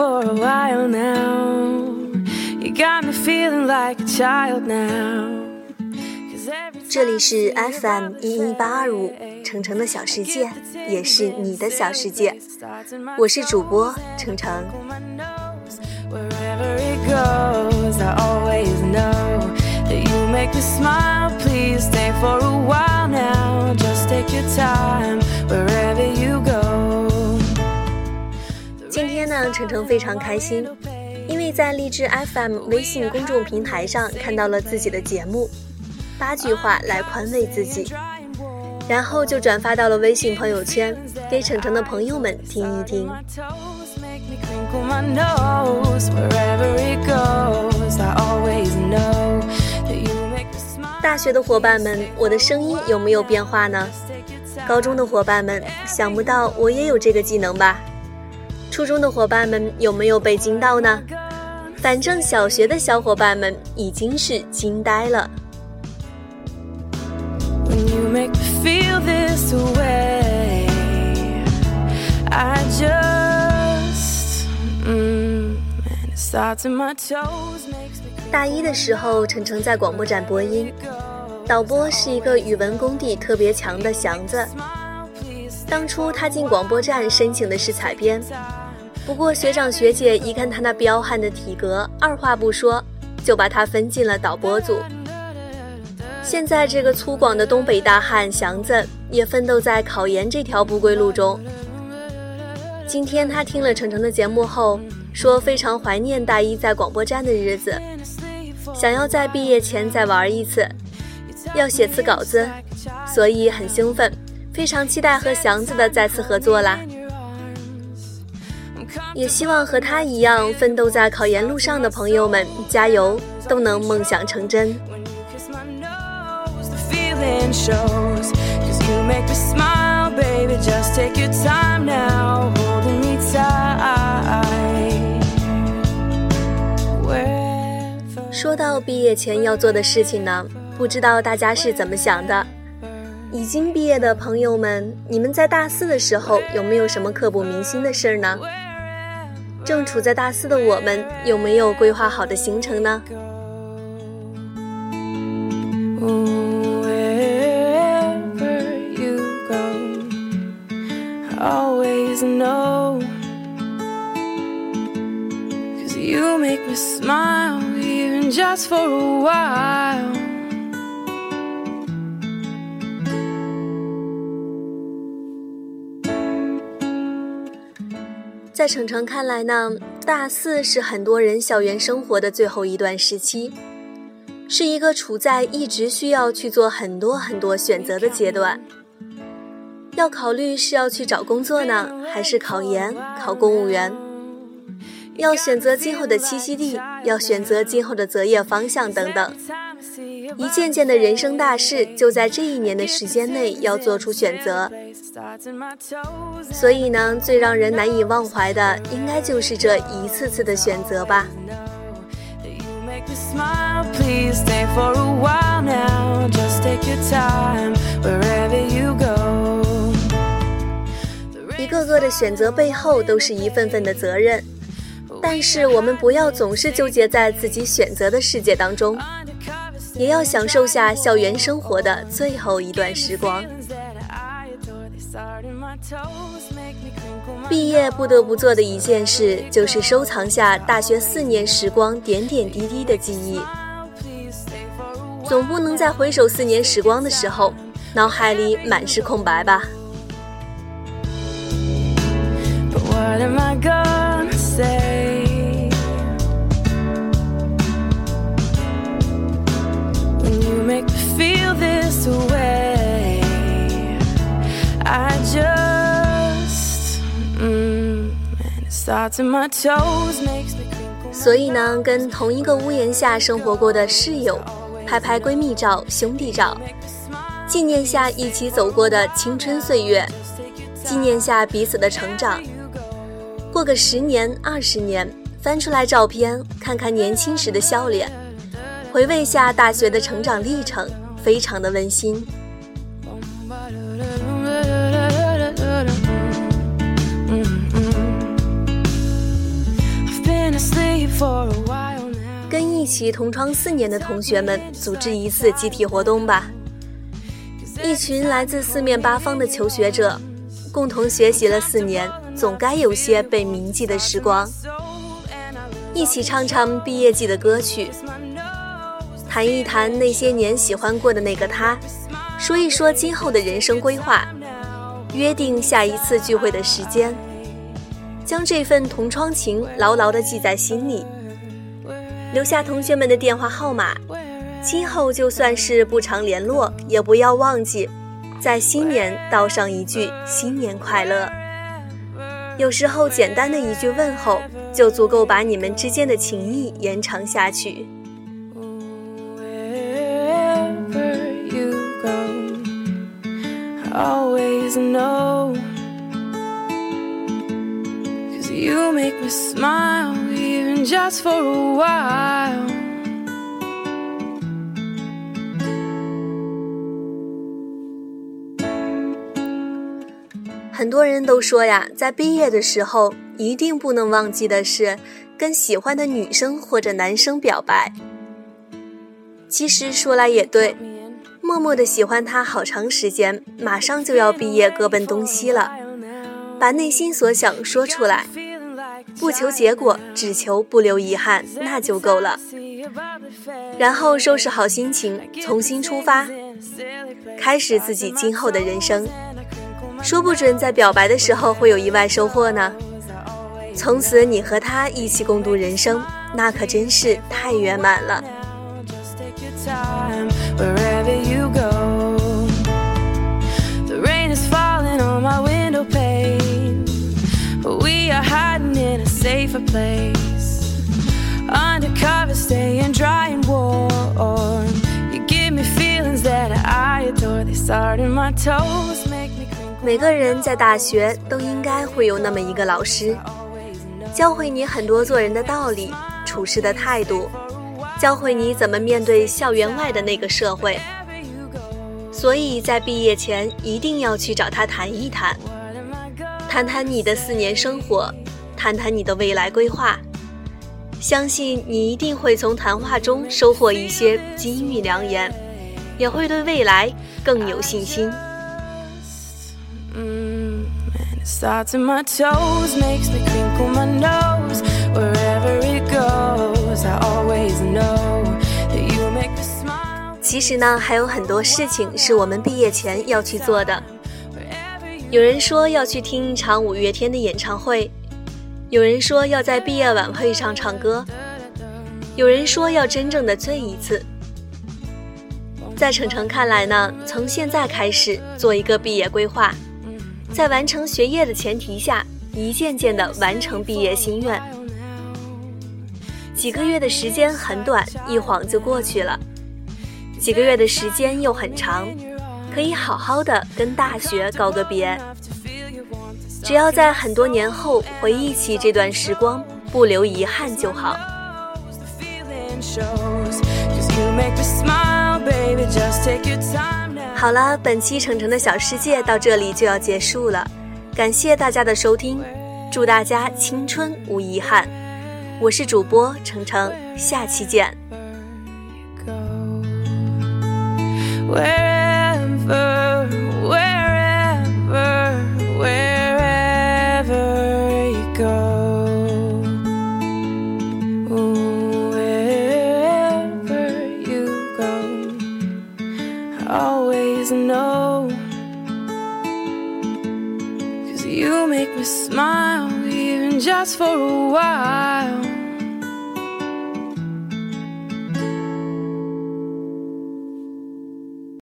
For a while now. You got me feeling like a child now. 这里是 FM 一一八二五，程程的小世界，也是你的小世界。我是主播程程。程程非常开心，因为在励志 FM 微信公众平台上看到了自己的节目，八句话来宽慰自己，然后就转发到了微信朋友圈，给程程的朋友们听一听。大学的伙伴们，我的声音有没有变化呢？高中的伙伴们，想不到我也有这个技能吧？初中的伙伴们有没有被惊到呢？反正小学的小伙伴们已经是惊呆了。Mm, 大一的时候，晨晨在广播站播音，导播是一个语文功底特别强的祥子。当初他进广播站申请的是采编，不过学长学姐一看他那彪悍的体格，二话不说就把他分进了导播组。现在这个粗犷的东北大汉祥子也奋斗在考研这条不归路中。今天他听了程程的节目后，说非常怀念大一在广播站的日子，想要在毕业前再玩一次，要写次稿子，所以很兴奋，非常期待和祥子的再次合作啦。也希望和他一样奋斗在考研路上的朋友们加油，都能梦想成真。说到毕业前要做的事情呢，不知道大家是怎么想的？已经毕业的朋友们，你们在大四的时候有没有什么刻骨铭心的事儿呢？正处在大四的我们，有没有规划好的行程呢？Just for a while. 在程程看来呢，大四是很多人校园生活的最后一段时期，是一个处在一直需要去做很多很多选择的阶段。要考虑是要去找工作呢，还是考研、考公务员？要选择今后的栖息地，要选择今后的择业方向等等。一件件的人生大事就在这一年的时间内要做出选择。所以呢，最让人难以忘怀的，应该就是这一次次的选择吧。一个个的选择背后都是一份份的责任，但是我们不要总是纠结在自己选择的世界当中，也要享受下校园生活的最后一段时光。毕业不得不做的一件事，就是收藏下大学四年时光点点滴滴的记忆。总不能在回首四年时光的时候，脑海里满是空白吧？But what am I going? 所以呢，跟同一个屋檐下生活过的室友，拍拍闺蜜照、兄弟照，纪念下一起走过的青春岁月，纪念下彼此的成长。过个十年、二十年，翻出来照片，看看年轻时的笑脸，回味下大学的成长历程，非常的温馨。跟一起同窗四年的同学们组织一次集体活动吧。一群来自四面八方的求学者，共同学习了四年，总该有些被铭记的时光。一起唱唱毕业季的歌曲，谈一谈那些年喜欢过的那个他，说一说今后的人生规划，约定下一次聚会的时间，将这份同窗情牢牢地记在心里，留下同学们的电话号码。今后就算是不常联络，也不要忘记，在新年道上一句新年快乐。有时候简单的一句问候，就足够把你们之间的情谊延长下去。很多人都说呀，在毕业的时候一定不能忘记的是跟喜欢的女生或者男生表白。其实说来也对，默默的喜欢他好长时间，马上就要毕业，各奔东西了，把内心所想说出来，不求结果，只求不留遗憾，那就够了。然后收拾好心情，重新出发，开始自己今后的人生。说不准在表白的时候会有意外收获呢。从此你和他一起共度人生，那可真是太圆满了。每个人在大学都应该会有那么一个老师，教会你很多做人的道理、处事的态度，教会你怎么面对校园外的那个社会。所以在毕业前一定要去找他谈一谈，谈谈你的四年生活，谈谈你的未来规划。相信你一定会从谈话中收获一些金玉良言，也会对未来更有信心。其实呢，还有很多事情是我们毕业前要去做的。有人说要去听一场五月天的演唱会，有人说要在毕业晚会上唱歌有人说要真正的醉一次在程程看来呢从现在开始做一个毕业规划在完成学业的前提下，一件件的完成毕业心愿。几个月的时间很短，一晃就过去了；几个月的时间又很长，可以好好的跟大学告个别。只要在很多年后回忆起这段时光，不留遗憾就好。好了，本期程程的小世界到这里就要结束了，感谢大家的收听，祝大家青春无遗憾。我是主播程程，下期见。Where You make me smile even just for a while